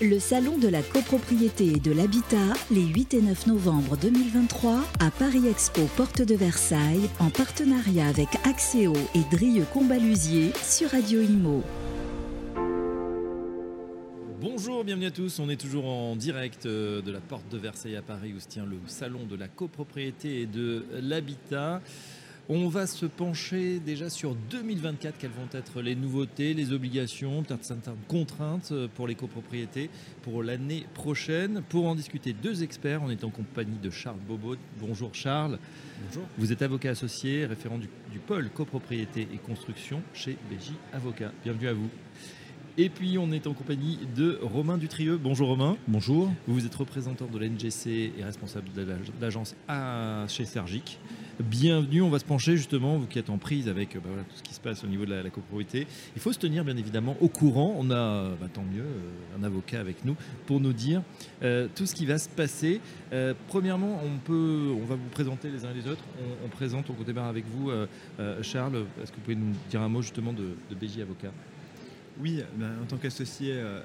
Le salon de la copropriété et de l'habitat, les 8 et 9 novembre 2023, à Paris Expo Porte de Versailles, en partenariat avec Axéo et Drieux Combalusier sur Radio Imo. Bonjour, bienvenue à tous. On est toujours en direct euh, de la porte de Versailles à Paris où se tient le salon de la copropriété et de l'habitat. On va se pencher déjà sur 2024, quelles vont être les nouveautés, les obligations, peut-être certaines contraintes euh, pour les copropriétés pour l'année prochaine? Pour en discuter, deux experts. On est en compagnie de Charles Bobot. Bonjour Charles. Bonjour. Vous êtes avocat associé, référent du, du pôle copropriété et construction chez BJ Avocat. Bienvenue à vous. Et puis on est en compagnie de Romain Dutrieux. Bonjour Romain. Bonjour. Vous êtes représentant de l'NGC et responsable de l'agence chez Sergic. Bienvenue, on va se pencher justement, vous qui êtes en prise avec bah, voilà, tout ce qui se passe au niveau de la, la, copropriété. Il faut se tenir bien évidemment au courant. On a, bah, tant mieux, euh, un avocat avec nous pour nous dire euh, tout ce qui va se passer. Euh, premièrement, on, peut, on va vous présenter les uns les autres. On, présente, on démarre avec vous, euh, Charles. Est-ce que vous pouvez nous dire un mot justement de, de BJ Avocat? Oui, ben, en tant qu'associé euh,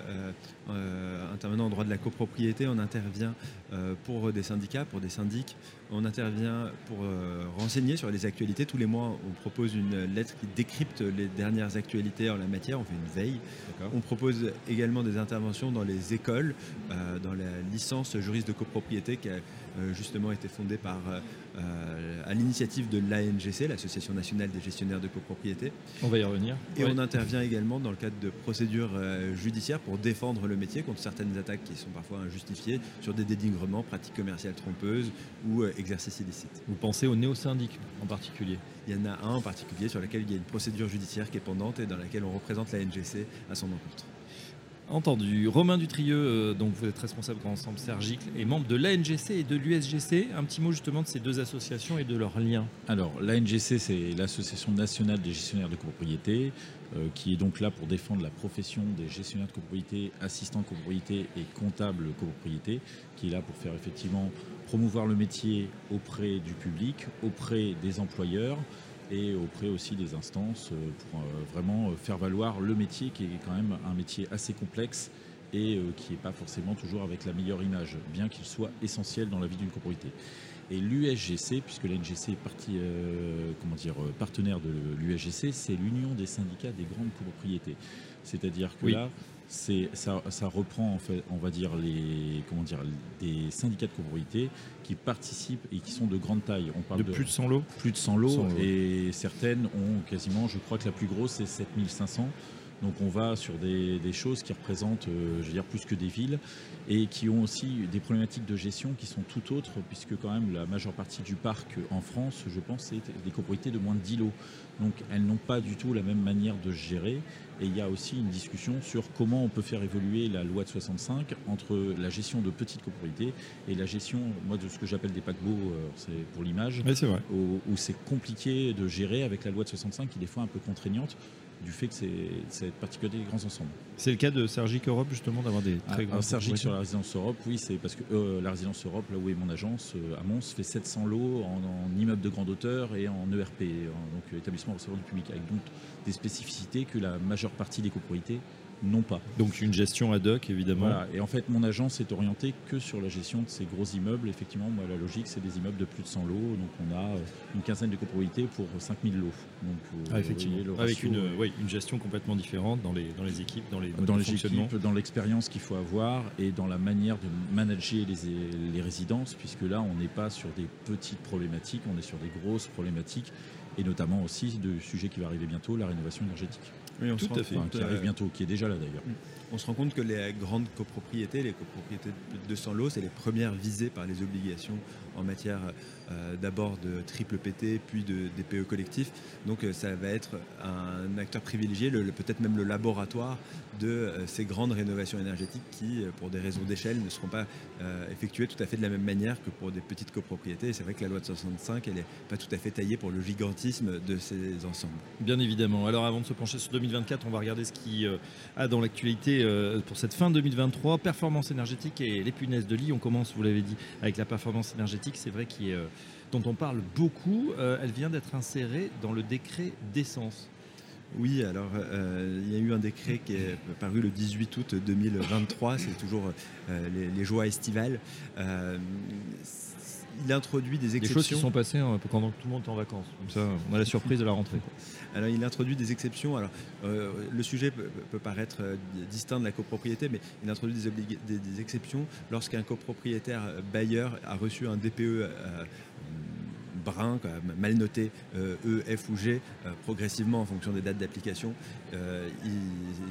euh, intervenant en droit de la copropriété, on intervient euh, pour des syndicats, pour des syndics. On intervient pour euh, renseigner sur les actualités. Tous les mois, on propose une lettre qui décrypte les dernières actualités en la matière. On fait une veille. On propose également des interventions dans les écoles, euh, dans la licence juriste de copropriété qui a justement été fondée par, à l'initiative de l'ANGC, l'Association nationale des gestionnaires de copropriété. On va y revenir. Et on intervient également dans le cadre de procédures judiciaires pour défendre le métier contre certaines attaques qui sont parfois injustifiées sur des dénigrements, pratiques commerciales trompeuses ou exercice illicite. Vous pensez aux néo-syndics en particulier? Il y en a un en particulier sur lequel il y a une procédure judiciaire qui est pendante et dans laquelle on représente la NGC à son encontre. Entendu. Romain Dutrieux, euh, donc vous êtes responsable de l'ensemble Sergicle et membre de l'ANGC et de l'USGC. Un petit mot justement de ces deux associations et de leurs liens. Alors, l'ANGC, c'est l'Association nationale des gestionnaires de copropriété, qui est donc là pour défendre la profession des gestionnaires de copropriété, assistants copropriété et comptables copropriété, qui est là pour faire effectivement promouvoir le métier auprès du public, auprès des employeurs et auprès aussi des instances pour vraiment faire valoir le métier qui est quand même un métier assez complexe et qui n'est pas forcément toujours avec la meilleure image, bien qu'il soit essentiel dans la vie d'une copropriété. Et l'USGC, puisque l'NGC est partie, euh, comment dire, partenaire de l'USGC, c'est l'union des syndicats des grandes copropriétés. C'est-à-dire que oui. là, ça, ça, reprend en fait, on va dire les comment dire des syndicats de copropriété qui participent et qui sont de grande taille. On parle de, de plus de 100 lots, plus de 100 lots, 100 lots. et certaines ont quasiment, je crois que la plus grosse c'est 7500. Donc on va sur des, des choses qui représentent, euh, je veux dire, plus que des villes et qui ont aussi des problématiques de gestion qui sont tout autres, puisque quand même la majeure partie du parc en France, je pense, c'est des copropriétés de moins de 10 lots. Donc elles n'ont pas du tout la même manière de gérer. Et il y a aussi une discussion sur comment on peut faire évoluer la loi de 65 entre la gestion de petites copropriétés et la gestion, moi, de ce que j'appelle des paquebots, euh, c'est pour l'image, oui, où, où c'est compliqué de gérer avec la loi de 65 qui est des fois un peu contraignante du fait que c'est cette particularité des grands ensembles. C'est le cas de Sergic Europe justement d'avoir des très ah, grands. Sergic sur la résidence Europe, oui, c'est parce que euh, la résidence Europe, là où est mon agence, euh, à Mons, fait 700 lots en, en, immeuble de grande hauteur et en ERP, en, donc établissement receveur du public, avec donc des spécificités que la majeure partie des copropriétés non pas. Donc une gestion ad hoc évidemment. Voilà. Et en fait mon agence est orientée que sur la gestion de ces gros immeubles. Effectivement, moi la logique c'est des immeubles de plus de 100 lots. Donc on a une quinzaine de copropriétés pour 5000 lots. Donc, ah, effectivement. Voyez, Avec une, euh... oui, une gestion complètement différente dans les, dans les équipes, dans les dans les équipes, dans l'expérience qu'il faut avoir et dans la manière de manager les, les résidences, puisque là on n'est pas sur des petites problématiques, on est sur des grosses problématiques et notamment aussi de sujet qui va arriver bientôt, la rénovation énergétique. Oui, on Tout à fait. Enfin, qui arrive bientôt, qui est déjà là d'ailleurs. On se rend compte que les grandes copropriétés, les copropriétés de plus de 200 lots, c'est les premières visées par les obligations en matière euh, d'abord de triple PT, puis de DPE collectif. Donc euh, ça va être un acteur privilégié, le, le, peut-être même le laboratoire de euh, ces grandes rénovations énergétiques qui, pour des raisons d'échelle, ne seront pas effectuées tout à fait de la même manière que pour des petites copropriétés. Et c'est vrai que la loi de 65, elle n'est pas tout à fait taillée pour le gigantisme de ces ensembles. Bien évidemment. Alors avant de se pencher sur 2024, on va regarder ce qui euh, a dans l'actualité euh, pour cette fin 2023. Performance énergétique et les punaises de lit. On commence, vous l'avez dit, avec la performance énergétique. C'est vrai qu'il est, dont on parle beaucoup. elle vient d'être insérée dans le décret d'essence. Oui, alors euh, il y a eu un décret qui est paru le 18 août 2023, c'est toujours euh, les, joies estivales. Euh, il introduit des Des exceptions. choses qui sont passées hein, pendant que tout le monde est en vacances. Comme ça, on a la surprise de la rentrée. Alors, il introduit des exceptions. Alors, euh, le sujet peut, peut paraître euh, distinct de la copropriété, mais il introduit des, oblig- des- des exceptions lorsqu'un copropriétaire euh, bailleur a reçu un DPE euh, brun, mal noté euh, E, F ou G, euh, progressivement en fonction des dates d'application. Euh,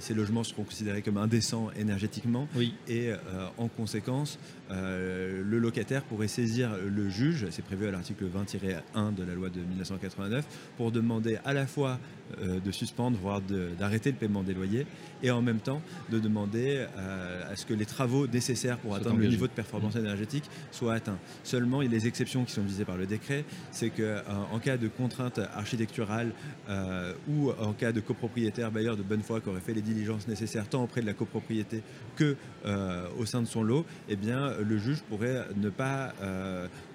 ces logements seront considérés comme indécents énergétiquement Oui. et en conséquence, le locataire pourrait saisir le juge, c'est prévu à l'article 20-1 de la loi de 1989, pour demander à la fois de suspendre, voire d'arrêter le paiement des loyers, et en même temps de demander à ce que les travaux nécessaires pour atteindre le niveau de performance énergétique soient atteints. Seulement, il y a les exceptions qui sont visées par le décret, c'est que euh, cas de contrainte architecturale euh, ou en cas de copropriétaire bailleur de bonne foi qui aurait fait les diligences nécessaires tant auprès de la copropriété que euh, au sein de son lot, eh bien, le juge pourrait ne pas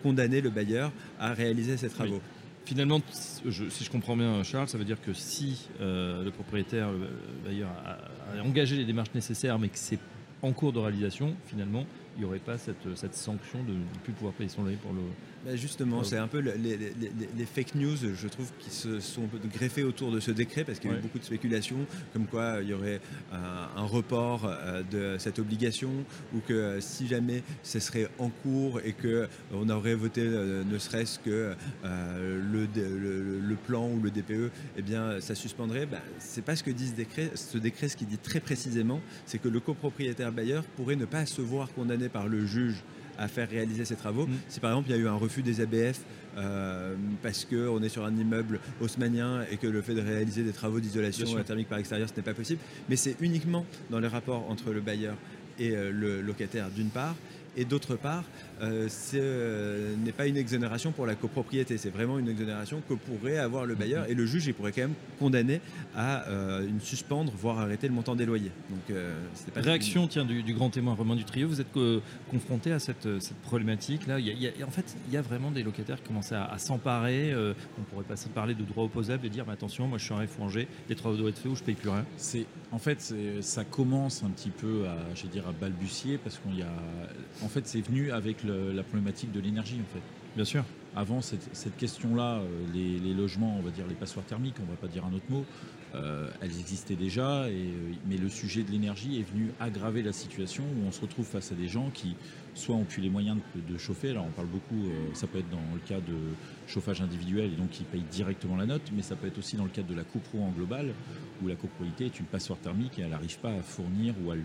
condamner le bailleur à réaliser ces travaux. Finalement, si je comprends bien, Charles, ça veut dire que si le propriétaire, le bailleur, a, a engagé les démarches nécessaires, mais que c'est en cours de réalisation, finalement, n'y aurait pas cette, cette sanction de ne plus pouvoir payer son loyer pour le. Bah, justement, c'est un peu le- les, les- les- les fake news, je trouve, qui se sont greffés autour de ce décret parce qu'il y a eu beaucoup de spéculations, comme quoi euh, il y aurait un, un report euh, de cette obligation ou que euh, si jamais ce serait en cours et que euh, on aurait voté euh, ne serait-ce que euh, le- le plan ou le DPE, eh bien, ça suspendrait. Bah, c'est pas ce que dit ce décret. Ce décret, ce qui dit très précisément, c'est que le copropriétaire bailleur pourrait ne pas se voir condamné par le juge à faire réaliser ces travaux. Mm. Si par exemple il y a eu un refus des ABF euh, parce qu'on est sur un immeuble haussmanien et que le fait de réaliser des travaux d'isolation thermique par extérieur, ce n'est pas possible, mais c'est uniquement dans les rapports entre le bailleur et euh, le locataire d'une part, et d'autre part, euh, ce euh, n'est pas une exonération pour la copropriété, c'est vraiment une exonération que pourrait avoir le bailleur et le juge il pourrait quand même condamner à euh, une suspendre, voire arrêter le montant des loyers. Donc, euh, pas Réaction tiens, du, du grand témoin Romain Dutrieux, vous êtes euh, confronté à cette, cette problématique-là. En fait, il y a vraiment des locataires qui commencent à, à s'emparer. euh, on pourrait passer parler de droit opposable et dire mais attention, moi je suis un F les travaux doivent être faits ou je paye plus rien. C'est en fait ça commence un petit peu à je vais dire à balbutier parce qu'on y a en fait c'est venu avec le- la problématique de l'énergie en fait. Bien sûr. Avant cette, cette question-là, euh, les, les logements, on va dire les passoires thermiques, on va pas dire un autre mot, euh, elles existaient déjà, et, euh, mais le sujet de l'énergie est venu aggraver la situation où on se retrouve face à des gens qui soit ont plus les moyens de, de chauffer, alors on parle beaucoup, euh, ça peut être dans le cas de chauffage individuel et donc ils payent directement la note, mais ça peut être aussi dans le cadre de la copro en global, où la copropriété est une passoire thermique et elle n'arrive pas à fournir ou à,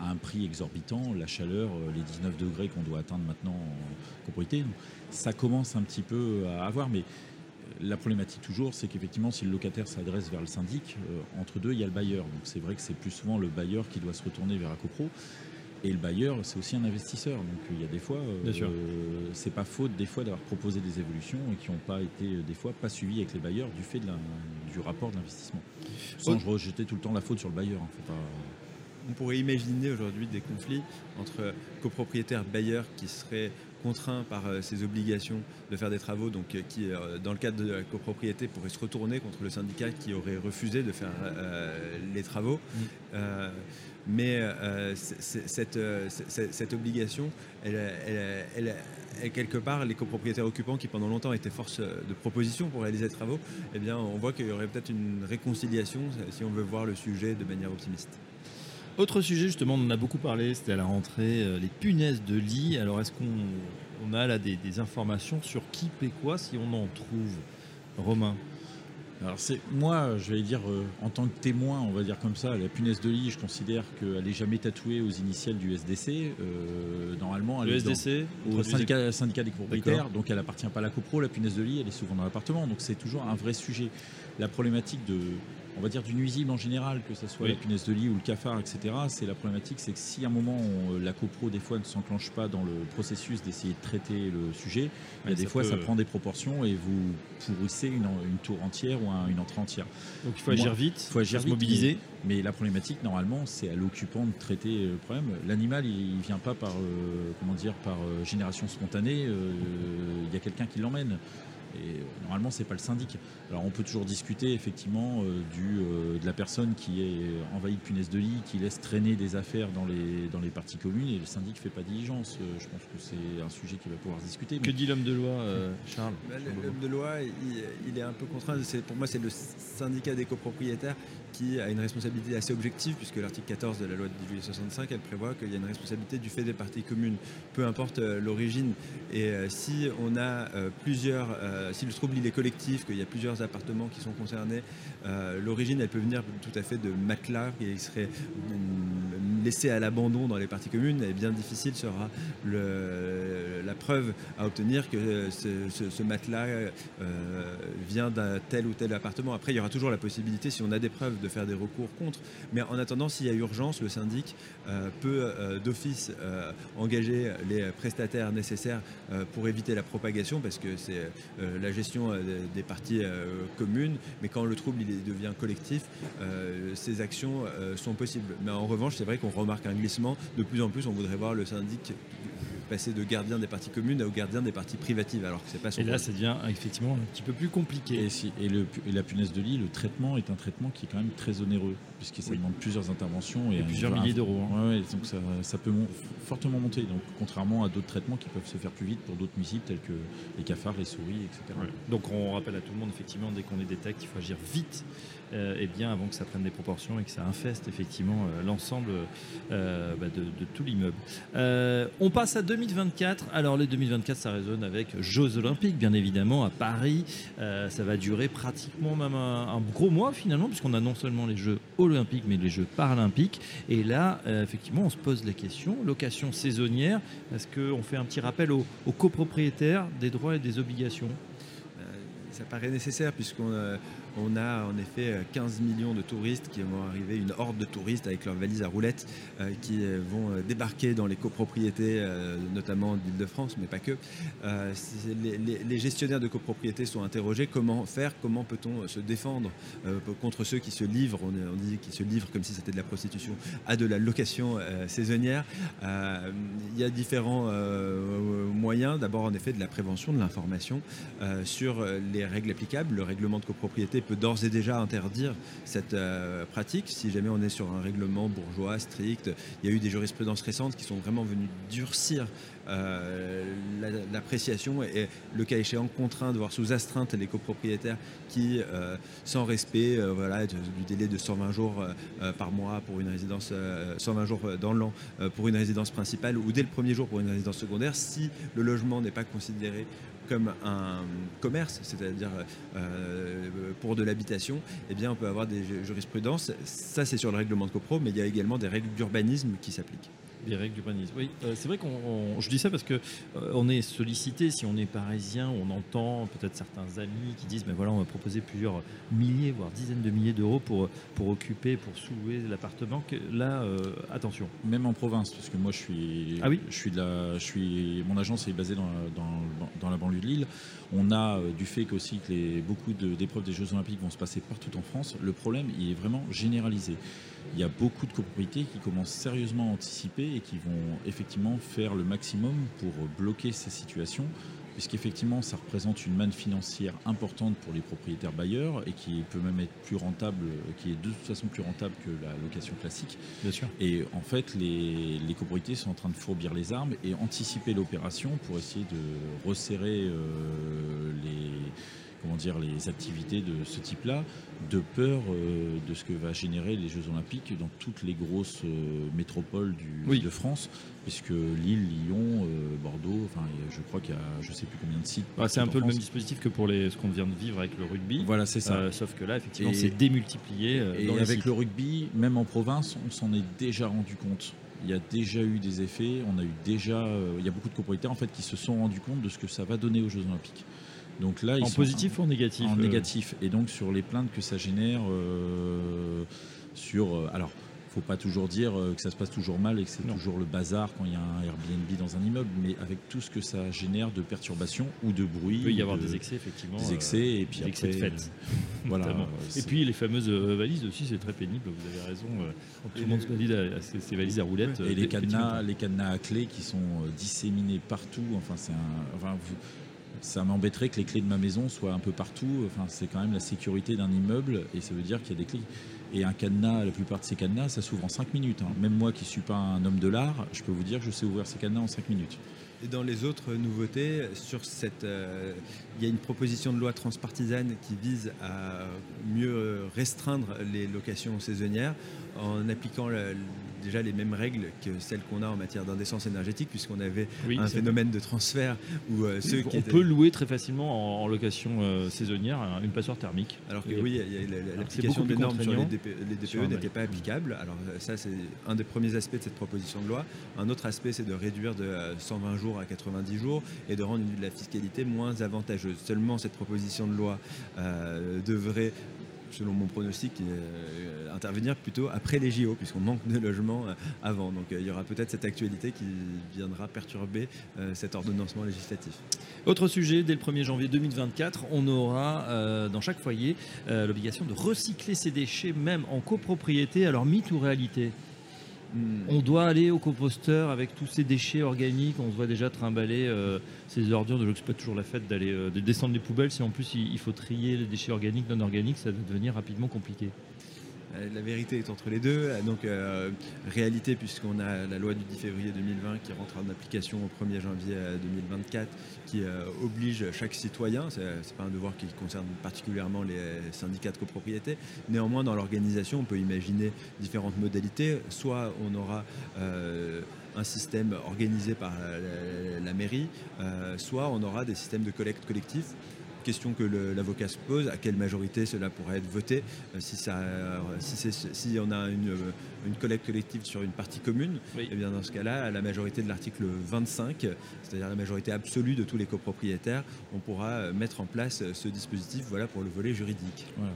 à un prix exorbitant la chaleur, euh, les 19 degrés qu'on doit atteindre maintenant en copropriété. Ça commence un petit peu à avoir, mais euh, la problématique toujours, c'est qu'effectivement, si le locataire s'adresse vers le syndic, euh, entre deux, il y a le bailleur. Donc c'est vrai que c'est plus souvent le bailleur qui doit se retourner vers la copro. Et le bailleur, c'est aussi un investisseur. Donc il y a des fois, euh, c'est pas faute des fois d'avoir proposé des évolutions et qui n'ont pas été euh, des fois pas suivies avec les bailleurs du fait de la- du rapport d'investissement. Sans Autre- rejeter tout le temps la faute sur le bailleur. hein. Faut pas- On pourrait imaginer aujourd'hui des conflits entre copropriétaires bailleurs qui seraient contraints par euh, ces obligations de faire des travaux, donc euh, qui, euh, dans le cadre de la copropriété, pourraient se retourner contre le syndicat qui aurait refusé de faire les travaux. Mais cette, obligation, elle, elle- elle- elle- quelque part, les copropriétaires occupants qui pendant longtemps étaient force de proposition pour réaliser les travaux, eh bien, on voit qu'il y aurait peut-être une réconciliation si on veut voir le sujet de manière optimiste. Autre sujet, justement, on en a beaucoup parlé, c'était à la rentrée, euh, les punaises de lit. Alors, est-ce qu'on on a là des, des informations sur qui paie quoi, si on en trouve Romain? Alors c'est moi, je vais dire euh, en tant que témoin, on va dire comme ça, la punaise de lit, je considère qu'elle est jamais tatouée aux initiales du SDC. Euh, normalement, elle Le est dans- SDC au Introduisez- syndicat, syndicat des propriétaires, donc elle appartient pas à la copro, la punaise de lit, elle est souvent dans l'appartement, donc c'est toujours un vrai sujet. La problématique de, on va dire du nuisible en général, que ce soit Oui. la punaise de lit ou le cafard, etc. C'est la problématique, c'est que si à un moment on- la copro des fois ne s'enclenche pas dans le processus d'essayer de traiter le sujet, Ouais, des ça fois peut- ça prend des proportions et vous pourrissez une, une tour entière ou un- une entrée entière. Donc, il faut Moi, agir vite, Il faut agir se vite, mobiliser. Mais, mais la problématique, normalement, c'est à l'occupant de traiter le problème. L'animal, il ne vient pas par, euh, comment dire, par euh, génération spontanée. euh, Il y a quelqu'un qui l'emmène. Et normalement, c'est pas le syndic. Alors, on peut toujours discuter effectivement du, de la personne qui est envahie de punaise de lit, qui laisse traîner des affaires dans les, dans les parties communes, et le syndic fait pas diligence. je pense que c'est un sujet qui va pouvoir discuter. Que dit l'homme de loi, Charles? Bah, L'homme de loi, il, il, est un peu contraint. Pour moi, c'est le syndicat des copropriétaires qui a une responsabilité assez objective, puisque l'article 14 de la loi de juillet 65, elle prévoit qu'il y a une responsabilité du fait des parties communes, peu importe euh, l'origine. Et euh, si on a euh, plusieurs, si le trouble il est collectif, qu'il y a plusieurs appartements qui sont concernés, l'origine elle peut venir tout à fait de matelas qui serait mm, laissé à l'abandon dans les parties communes, bien difficile sera la preuve à obtenir que ce, matelas vient d'un tel ou tel appartement. Après, il y aura toujours la possibilité, si on a des preuves, de faire des recours contre. Mais en attendant, s'il y a urgence, le syndic euh, peut euh, d'office euh, engager les prestataires nécessaires pour éviter la propagation, parce que c'est la gestion des parties communes. Mais quand le trouble devient collectif, ces actions sont possibles. Mais en revanche, c'est vrai qu'on remarque un glissement. De plus en plus, on voudrait voir le syndic passer de gardien des parties communes au gardien des parties privatives, alors que c'est pas son Et là, ça devient effectivement un petit peu plus compliqué. Et, si, et, le, et, la punaise de lit, le traitement est un traitement qui est quand même très onéreux, puisqu'il ça demande plusieurs interventions. Et, plusieurs milliers d'euros. Hein. Ouais, donc ça, ça peut fortement monter, donc, contrairement à d'autres traitements qui peuvent se faire plus vite pour d'autres nuisibles tels que les cafards, les souris, etc. Donc on rappelle à tout le monde, effectivement, dès qu'on les détecte, il faut agir vite euh, et bien avant que ça prenne des proportions et que ça infeste effectivement euh, l'ensemble euh, bah, de, tout l'immeuble. on passe à 2024. Alors les 2024, ça résonne avec Jeux Olympiques, bien évidemment, à Paris. ça va durer pratiquement même un, gros mois finalement, puisqu'on a non seulement les Jeux Olympiques, mais les Jeux Paralympiques. Et là, effectivement, on se pose la question location saisonnière. Est-ce qu'on fait un petit rappel aux copropriétaires des droits et des obligations? Ça paraît nécessaire puisqu'on on a en effet 15 millions de touristes qui vont arriver, une horde de touristes avec leurs valises à roulettes euh, qui euh, vont euh, débarquer dans les copropriétés, notamment d'Île-de-France, mais pas que. Les, gestionnaires de copropriétés sont interrogés comment faire, comment peut-on se défendre contre ceux qui se livrent, on, dit qu'ils se livrent comme si c'était de la prostitution, à de la location saisonnière. Il y a différents moyens, d'abord en effet de la prévention, de l'information sur les règles applicables, le règlement de copropriété peut d'ores et déjà interdire cette euh, pratique. Si jamais on est sur un règlement bourgeois strict, il y a eu des jurisprudences récentes qui sont vraiment venues durcir l'appréciation et, le cas échéant contraint de voir sous astreinte les copropriétaires qui, euh, sans respect voilà, du, délai de 120 jours par mois pour une résidence, 120 jours dans l'an pour une résidence principale ou dès le premier jour pour une résidence secondaire, si le logement n'est pas considéré comme un commerce, c'est-à-dire euh, pour de l'habitation, eh bien, on peut avoir des jurisprudences. Ça, c'est sur le règlement de copro, mais il y a également des règles d'urbanisme qui s'appliquent. Des règles d'urbanisme. Oui, euh, c'est vrai qu'on. Je dis ça parce que euh, on est sollicité, si on est parisien, on entend peut-être certains amis qui disent, mais voilà, on va proposer plusieurs milliers, voire dizaines de milliers d'euros pour, pour occuper, pour sous-louer l'appartement. Là, euh, attention. Même en province, parce que moi, je suis. Ah oui. Je suis de la. Je suis. Mon agence est basée dans, dans, dans la banlieue de Lille. On a du fait qu'aussi que les, beaucoup d'épreuves des Jeux Olympiques vont se passer partout en France. Le problème, il est vraiment généralisé il y a beaucoup de copropriétés qui commencent sérieusement à anticiper et qui vont effectivement faire le maximum pour bloquer ces situations, puisqu'effectivement ça représente une manne financière importante pour les propriétaires bailleurs et qui peut même être plus rentable, qui est de toute façon plus rentable que la location classique. Bien sûr. Et en fait, les, les copropriétés sont en train de fourbir les armes et anticiper l'opération pour essayer de resserrer euh, les comment dire, les activités de ce type-là, de peur euh, de ce que va générer les Jeux Olympiques dans toutes les grosses euh, métropoles du, de France, puisque Lille, Lyon, euh, Bordeaux, enfin, je crois qu'il y a, je sais plus combien de sites. Ah, c'est un peu le même dispositif que pour les, ce qu'on vient de vivre avec le rugby. Voilà, c'est ça. sauf que là, effectivement, c'est démultiplié. et avec le rugby, même en province, on s'en est déjà rendu compte il y a déjà eu des effets, on a eu déjà, il y a beaucoup de copropriétaires en fait qui se sont rendus compte de ce que ça va donner aux Jeux Olympiques. Donc là, en positif ou en négatif En euh négatif. Et donc sur les plaintes que ça génère, euh, sur euh, alors faut pas toujours dire que ça se passe toujours mal et que c'est toujours le bazar quand il y a un Airbnb dans un immeuble, mais avec tout ce que ça génère de perturbations ou de bruit. Il peut y avoir des excès, effectivement. Des excès, et puis des excès de fête. voilà. et puis les fameuses valises aussi, c'est très pénible, vous avez raison. tout le monde se valide à ces, valises à roulettes. Et les cadenas, les cadenas à clé qui sont disséminés partout. Enfin, c'est un. Enfin, vous, ça m'embêterait que les clés de ma maison soient un peu partout. Enfin, c'est quand même la sécurité d'un immeuble et ça veut dire qu'il y a des clés. Et un cadenas, la plupart de ces cadenas, ça s'ouvre en 5 minutes. hein. Même moi qui ne suis pas un homme de l'art, je peux vous dire que je sais ouvrir ces cadenas en 5 minutes. Et dans les autres nouveautés, sur cette, euh, il y a une proposition de loi transpartisane qui vise à mieux restreindre les locations saisonnières en appliquant la- déjà les mêmes règles que celles qu'on a en matière d'indécence énergétique, puisqu'on avait Oui, un phénomène de transfert où euh, ceux qui on étaient- peut louer très facilement en, en location euh, saisonnière un- une passoire thermique. Alors que Et- oui, l'application des normes sur les. DP DPE un n'était pas applicable. Alors euh, ça, c'est un des premiers aspects de cette proposition de loi. Un autre aspect, c'est de réduire de euh, 120 jours à 90 jours et de rendre la fiscalité moins avantageuse. Seulement, cette proposition de loi euh, devrait selon mon pronostic, euh, intervenir plutôt après les JO, puisqu'on manque de logements euh, avant. Donc euh, il y aura peut-être cette actualité qui viendra perturber euh, cet ordonnancement législatif. Autre sujet, dès le 1er janvier 2024, on aura euh, dans chaque foyer euh, l'obligation de recycler ses déchets, même en copropriété. Alors, mythe ou réalité? Hmm. On doit aller au composteur avec tous ces déchets organiques. On se voit déjà trimballer euh, ces ordures. Donc, c'est pas toujours la fête d'aller euh, de descendre les poubelles. Si en plus il, il faut trier les déchets organiques, non organiques, ça va devenir rapidement compliqué. Euh, La vérité est entre les deux. Donc, euh, réalité, puisqu'on a la loi du 10 février 2020 qui rentre en application au 1er janvier euh, 2024, qui euh, oblige chaque citoyen, c'est pas un devoir qui concerne particulièrement les syndicats de copropriété, néanmoins, dans l'organisation, on peut imaginer différentes modalités. Soit on aura. euh, un système organisé par la, la- mairie, euh, soit on aura des systèmes de collecte collectif question que l'avocat se pose, à quelle majorité cela pourrait être voté, euh, si, ça, euh, si, c'est- si on a une, euh, une collecte collective sur une partie commune, Oui. et bien dans ce cas-là, à la majorité de l'article 25, c'est-à-dire la majorité absolue de tous les copropriétaires, on pourra mettre en place ce dispositif voilà, pour le volet juridique. Voilà.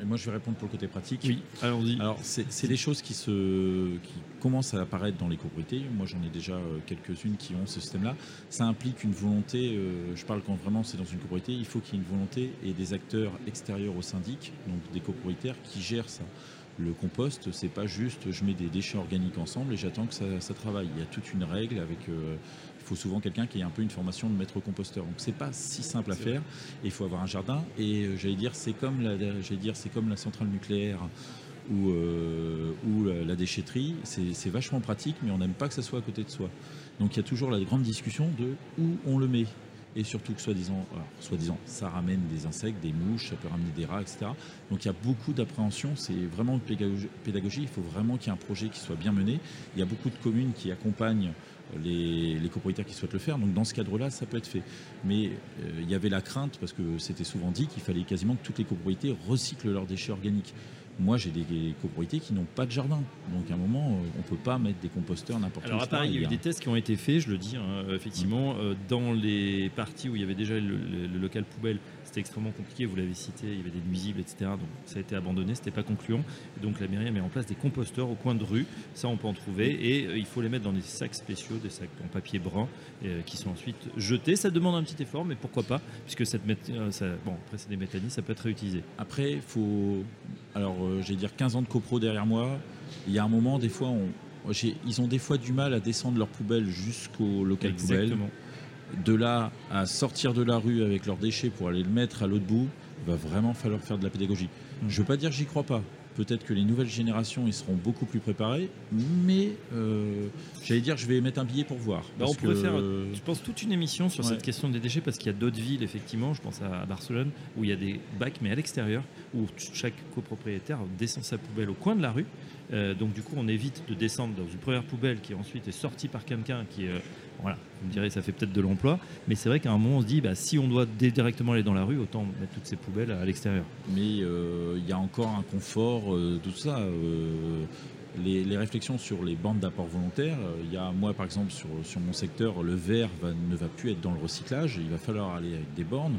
Et moi, je vais répondre pour le côté pratique. Oui, allons-y. Alors, c'est des choses qui, se, qui commencent à apparaître dans les copropriétés. Moi, j'en ai déjà euh, quelques-unes qui ont ce système-là. Ça implique une volonté, euh, je parle quand vraiment c'est dans une copropriété, il faut qu'il y ait une volonté et des acteurs extérieurs au syndic, donc des copropriétaires, qui gèrent ça. Le compost, c'est pas juste je mets des déchets organiques ensemble et j'attends que ça, ça travaille. Il y a toute une règle avec. euh, il faut souvent quelqu'un qui ait un peu une formation de maître composteur. Donc c'est pas si simple à faire. Et il faut avoir un jardin. Et euh, j'allais dire c'est comme la, j'allais dire c'est comme la centrale nucléaire ou, euh, ou la, déchetterie. C'est vachement pratique, mais on n'aime pas que ça soit à côté de soi. Donc il y a toujours la grande discussion de où on le met. Et surtout que soi-disant, alors, soi-disant, ça ramène des insectes, des mouches, ça peut ramener des rats, etc. Donc il y a beaucoup d'appréhension. C'est vraiment une pédagogie. Il faut vraiment qu'il y ait un projet qui soit bien mené. Il y a beaucoup de communes qui accompagnent les, les copropriétaires qui souhaitent le faire. Donc dans ce cadre-là, ça peut être fait. Mais euh, il y avait la crainte, parce que c'était souvent dit, qu'il fallait quasiment que toutes les copropriétés recyclent leurs déchets organiques. Moi, j'ai des copropriétés qui n'ont pas de jardin. Donc à un moment, euh, on ne peut pas mettre des composteurs n'importe où. Alors à. Paris, il y a eu des tests qui ont été faits, je le dis, hein, effectivement, euh, dans les parties où il y avait déjà le, le- le local poubelle, c'était extrêmement compliqué, vous l'avez cité, il y avait des nuisibles, etc. Donc ça a été abandonné, c'était pas concluant. Et donc la mairie a mis en place des composteurs au coin de rue, ça on peut en trouver, et euh, il faut les mettre dans des sacs spéciaux, des sacs en papier brun, euh, qui sont ensuite jetés. Ça demande un petit effort, mais pourquoi pas, puisque cette euh, ça, bon, après c'est des méthanismes, ça peut être réutilisé. Après, il faut. Alors, euh, j'ai dire 15 ans de copro derrière moi. Il y a un moment, des fois, on... ils ont des fois du mal à descendre leur poubelle jusqu'au local poubelle. Exactement. De là à sortir de la rue avec leurs déchets pour aller le mettre à l'autre bout, il va vraiment falloir faire de la pédagogie. Mm. Je ne veux pas dire que j'y crois pas. Peut-être que les nouvelles générations ils seront beaucoup plus préparées, mais euh, j'allais dire je vais mettre un billet pour voir. Bah, on pourrait que- faire, je pense, toute une émission sur Ouais. cette question des déchets parce qu'il y a d'autres villes, effectivement, je pense à Barcelone, où il y a des bacs, mais à l'extérieur, où chaque copropriétaire descend sa poubelle au coin de la rue. Euh, donc, du coup, on évite de descendre dans une première poubelle qui ensuite est sortie par quelqu'un qui euh, voilà, vous me direz, ça fait peut-être de l'emploi, mais c'est vrai qu'à un moment, on se dit, bah, si on doit directement aller dans la rue, autant mettre toutes ces poubelles à l'extérieur. mais euh, il y a encore un confort tout ça. les, réflexions sur les bandes d'apport volontaire, il y a moi par exemple sur, mon secteur, le verre ne va plus être dans le recyclage, il va falloir aller avec des bornes.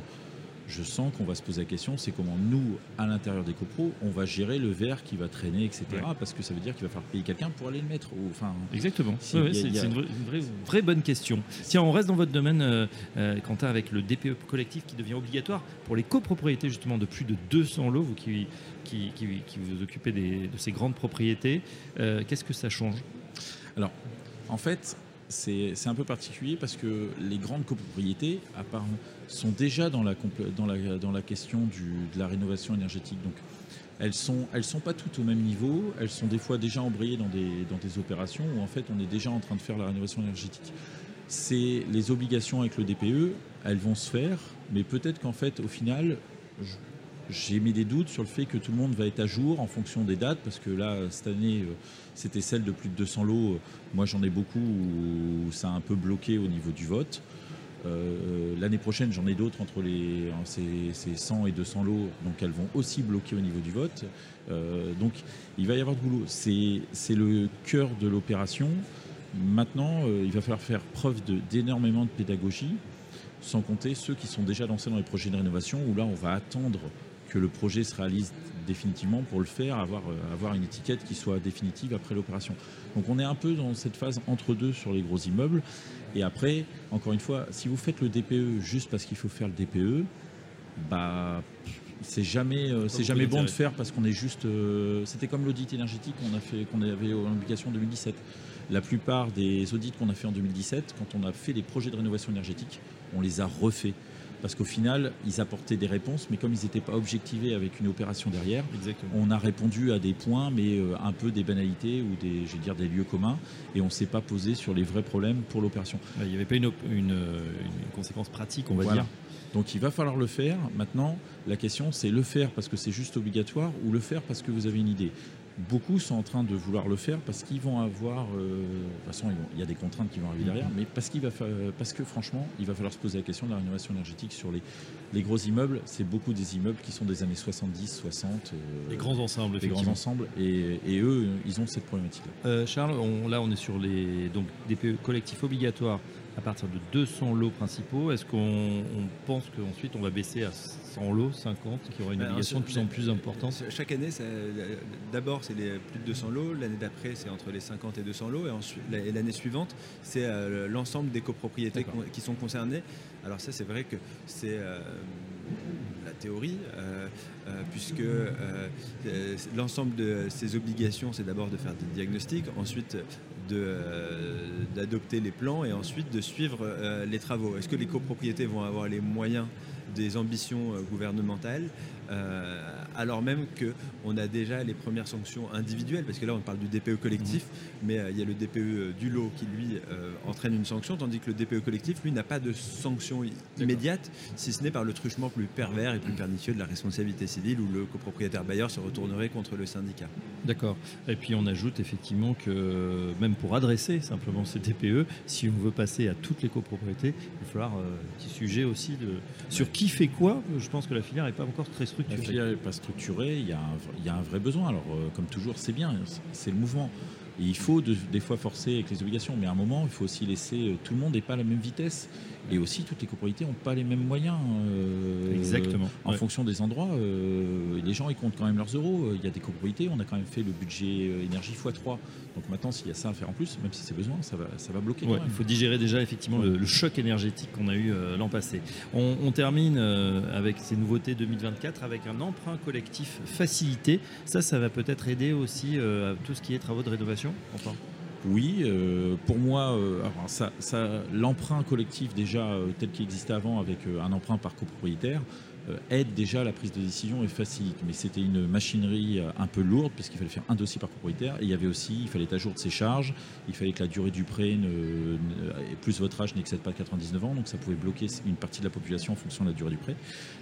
Je sens qu'on va se poser la question, c'est comment nous, à l'intérieur des copros, on va gérer le verre qui va traîner, etc. Ouais. Parce que ça veut dire qu'il va falloir payer quelqu'un pour aller le mettre. ou- Enfin, Exactement. Si, Ouais, c'est a- une, vraie, une vraie- vraie bonne question. Tiens, on reste dans votre domaine, euh, euh, Quentin, avec le DPE collectif qui devient obligatoire pour les copropriétés justement de plus de 200 lots, vous qui, qui, qui- qui vous occupez des- de ces grandes propriétés. Euh, Qu'est-ce que ça change? En fait, c'est un peu particulier parce que les grandes copropriétés à part, sont déjà dans la, dans la, question de la rénovation énergétique. Donc, elles sont, elles sont pas toutes au même niveau. Elles sont des fois déjà embrayées dans des, dans des opérations où en fait on est déjà en train de faire la rénovation énergétique. C'est les obligations avec le DPE, elles vont se faire, mais peut-être qu'en fait au final, j'ai mis des doutes sur le fait que tout le monde va être à jour en fonction des dates, parce que là, cette année, euh, c'était celle de plus de 200 lots. Moi, j'en ai beaucoup où ça a un peu bloqué au niveau du vote. Euh, l'année prochaine, j'en ai d'autres entre les, ces, 100 et 200 lots, donc elles vont aussi bloquer au niveau du vote. Euh, donc il va y avoir de boulot. C'est le cœur de l'opération. Maintenant, il va falloir faire preuve d'énormément de, pédagogie, sans compter ceux qui sont déjà lancés dans les projets de rénovation, où là, on va attendre que le projet se réalise définitivement pour le faire, avoir, euh, avoir une étiquette qui soit définitive après l'opération. Donc on est un peu dans cette phase entre deux sur les gros immeubles. Et après, encore une fois, si vous faites le DPE juste parce qu'il faut faire le DPE, bah c'est jamais euh, c'est jamais bon de faire parce qu'on est juste euh, c'était comme l'audit énergétique qu'on a fait qu'on avait en obligation en 2017 la plupart des audits qu'on a fait en 2017 quand on a fait des projets de rénovation énergétique on les a refaits parce qu'au final, ils apportaient des réponses, mais comme ils n'étaient pas objectivés avec une opération derrière, on a répondu à des points, mais euh, un peu des banalités ou des, dire, des lieux communs, et on ne s'est pas posé sur les vrais problèmes pour l'opération. Il n'y avait pas une, une, conséquence pratique, on va dire. Donc il va falloir le faire. Maintenant, la question, c'est le faire parce que c'est juste obligatoire ou le faire parce que vous avez une idée? Beaucoup sont en train de vouloir le faire parce qu'ils vont avoir. Euh, de toute façon, il y a des contraintes qui vont arriver derrière, mais parce, qu'il va parce que franchement, il va falloir se poser la question de la rénovation énergétique sur les, les gros immeubles. C'est beaucoup des immeubles qui sont des années 70, 60. Euh, les grands ensembles, Les grands ensembles, et, eux, ils ont cette problématique-là. Euh, Charles, là, on est sur les donc, des collectifs obligatoires à partir de 200 lots principaux. Est-ce qu'on pense qu'ensuite on va baisser à 100 lots, 50, qui aura une ben, obligation de plus en plus importante? Chaque année, d'abord c'est plus de 200 lots, l'année d'après c'est entre les 50 et 200 lots, et, l'année suivante c'est euh, l'ensemble des copropriétés qui sont concernées. Alors ça c'est vrai que c'est euh, la théorie, euh, puisque l'ensemble de ces obligations c'est d'abord de faire des diagnostics, ensuite d'adopter les plans et ensuite de suivre les travaux. Est-ce que les copropriétés vont avoir les moyens des ambitions gouvernementales euh, alors même qu'on a déjà les premières sanctions individuelles, parce que là on parle du DPE collectif, mmh. mais euh, il y a le DPE euh, du lot qui lui entraîne une sanction, tandis que le DPE collectif, lui, n'a pas de sanction immédiate, si ce n'est par le truchement plus pervers et plus pernicieux de la responsabilité civile, où le copropriétaire bailleur se retournerait contre le syndicat. D'accord. Et puis on ajoute effectivement que même pour adresser simplement ces DPE, si on veut passer à toutes les copropriétés, il va falloir un petit sujet aussi de... sur qui fait quoi. Je pense que la filière n'est pas encore très la filière n'est pas structurée, il y, a un, vrai besoin. Alors, euh, comme toujours, c'est bien, c'est le mouvement. Et il faut des fois forcer avec les obligations, mais à un moment, il faut aussi laisser. Euh, tout le monde n'est pas à la même vitesse. Et aussi, toutes les copropriétés n'ont pas les mêmes moyens. Euh, Exactement. En fonction des endroits, euh, les gens, ils comptent quand même leurs euros. Il y a des copropriétés, on a quand même fait le budget énergie x3. Donc maintenant, s'il y a ça à faire en plus, même si c'est besoin, ça va, ça va bloquer. il faut digérer déjà effectivement le, choc énergétique qu'on a eu l'an passé. On, termine avec ces nouveautés 2024 avec un emprunt collectif facilité. Ça, ça va peut-être aider aussi à tout ce qui est travaux de rénovation enfin? Oui, euh, pour moi, euh, ça, l'emprunt collectif déjà euh, tel qu'il existait avant avec un emprunt par copropriétaire, aide déjà à la prise de décision et facilite. Mais c'était une machinerie euh, un peu lourde puisqu'il fallait faire un dossier par propriétaire et il y avait aussi, il fallait être à jour de ses charges, il fallait que la durée du prêt ne, plus votre âge n'excède pas 99 ans, donc ça pouvait bloquer une partie de la population en fonction de la durée du prêt.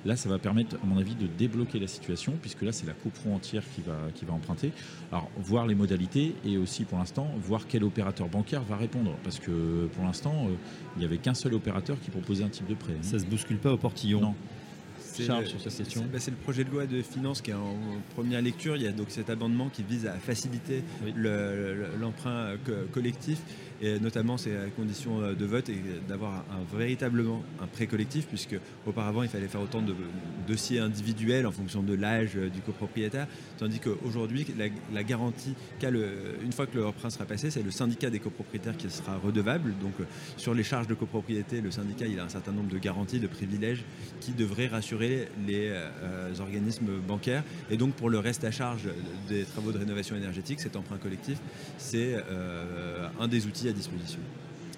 Là, ça va permettre, à mon avis, de débloquer la situation puisque là, c'est la copro entière qui va, qui va emprunter. Alors, voir les modalités et aussi pour l'instant, voir quel opérateur bancaire va répondre parce que pour l'instant, euh, il n'y avait qu'un seul opérateur qui proposait un type de prêt. Ça se bouscule pas au portillon. Non sur bah, C'est le projet de loi de finances qui est en première lecture. Il y a donc cet amendement qui vise à faciliter l'emprunt collectif et notamment c'est la condition euh, de vote et d'avoir un, véritablement un prêt collectif puisque auparavant il fallait faire autant de dossiers individuels en fonction de l'âge euh, du copropriétaire. Tandis qu'aujourd'hui la, garantie une fois que le emprunt sera passé c'est le syndicat des copropriétaires qui sera redevable. Donc euh, sur les charges de copropriété le syndicat il a un certain nombre de garanties de privilèges qui devraient rassurer les organismes bancaires. Et donc pour le reste à charge des travaux de rénovation énergétique cet emprunt collectif c'est un des outils disposition.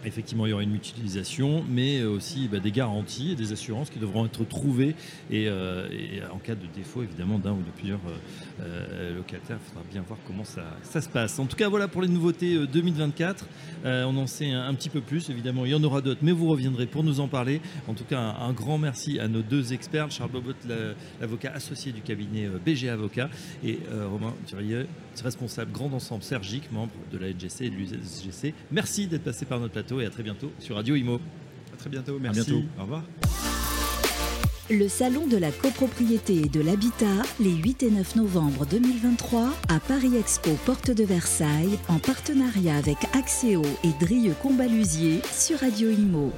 Effectivement, il y aura une mutualisation, mais aussi bah, des garanties et des assurances qui devront être trouvées. Et, euh, et en cas de défaut, évidemment, d'un ou de plusieurs euh, euh, locataires, il faudra bien voir comment ça, ça, se passe. En tout cas, voilà pour les nouveautés 2024. on en sait un, petit peu plus. Évidemment, il y en aura d'autres, mais vous reviendrez pour nous en parler. En tout cas, un, grand merci à nos deux experts, Charles Bobot, l'avocat associé du cabinet BG Avocat, et Romain Thurier, responsable grand ensemble Sergique, membre de la NGC et de l'USGC. Merci d'être passé par notre plateau et à très bientôt sur Radio Imo. À très bientôt, merci. bientôt. Au revoir. Le Salon de la copropriété et de l'habitat, les 8 et 9 novembre 2023, à Paris Expo Porte de Versailles, en partenariat avec Axéo et Drieux Combalusier sur Radio Imo.